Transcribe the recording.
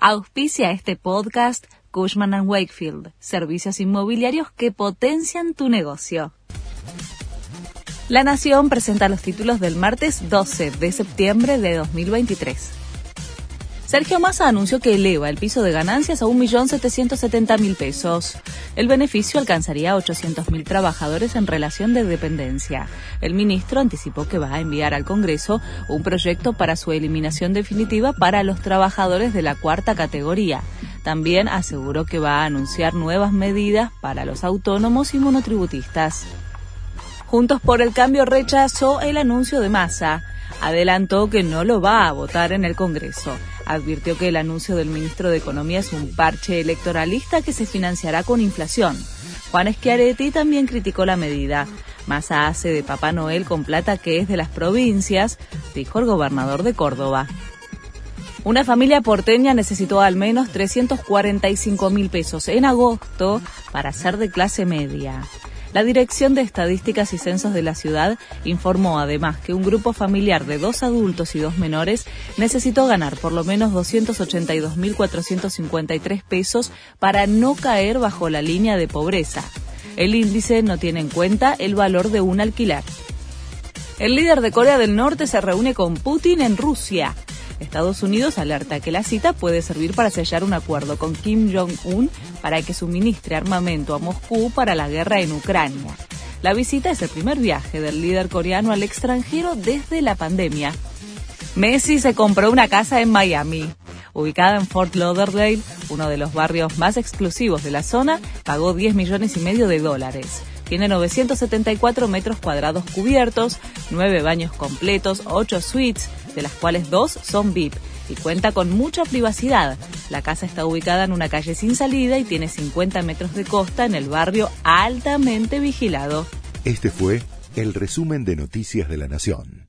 Auspicia este podcast Cushman ⁇ Wakefield, servicios inmobiliarios que potencian tu negocio. La Nación presenta los títulos del martes 12 de septiembre de 2023. Sergio Massa anunció que eleva el piso de ganancias a 1.770.000 pesos. El beneficio alcanzaría a 800.000 trabajadores en relación de dependencia. El ministro anticipó que va a enviar al Congreso un proyecto para su eliminación definitiva para los trabajadores de la cuarta categoría. También aseguró que va a anunciar nuevas medidas para los autónomos y monotributistas. Juntos por el Cambio rechazó el anuncio de Massa. Adelantó que no lo va a votar en el Congreso advirtió que el anuncio del ministro de Economía es un parche electoralista que se financiará con inflación. Juan Schiaretti también criticó la medida. Massa hace de Papá Noel con plata que es de las provincias, dijo el gobernador de Córdoba. Una familia porteña necesitó al menos 345 mil pesos en agosto para ser de clase media. La Dirección de Estadísticas y Censos de la ciudad informó además que un grupo familiar de dos adultos y dos menores necesitó ganar por lo menos 282.453 pesos para no caer bajo la línea de pobreza. El índice no tiene en cuenta el valor de un alquiler. El líder de Corea del Norte se reúne con Putin en Rusia. Estados Unidos alerta que la cita puede servir para sellar un acuerdo con Kim Jong-un para que suministre armamento a Moscú para la guerra en Ucrania. La visita es el primer viaje del líder coreano al extranjero desde la pandemia. Messi se compró una casa en Miami. Ubicada en Fort Lauderdale, uno de los barrios más exclusivos de la zona, pagó 10 millones y medio de dólares. Tiene 974 metros cuadrados cubiertos, 9 baños completos, 8 suites, de las cuales 2 son VIP y cuenta con mucha privacidad. La casa está ubicada en una calle sin salida y tiene 50 metros de costa en el barrio altamente vigilado. Este fue el resumen de Noticias de la Nación.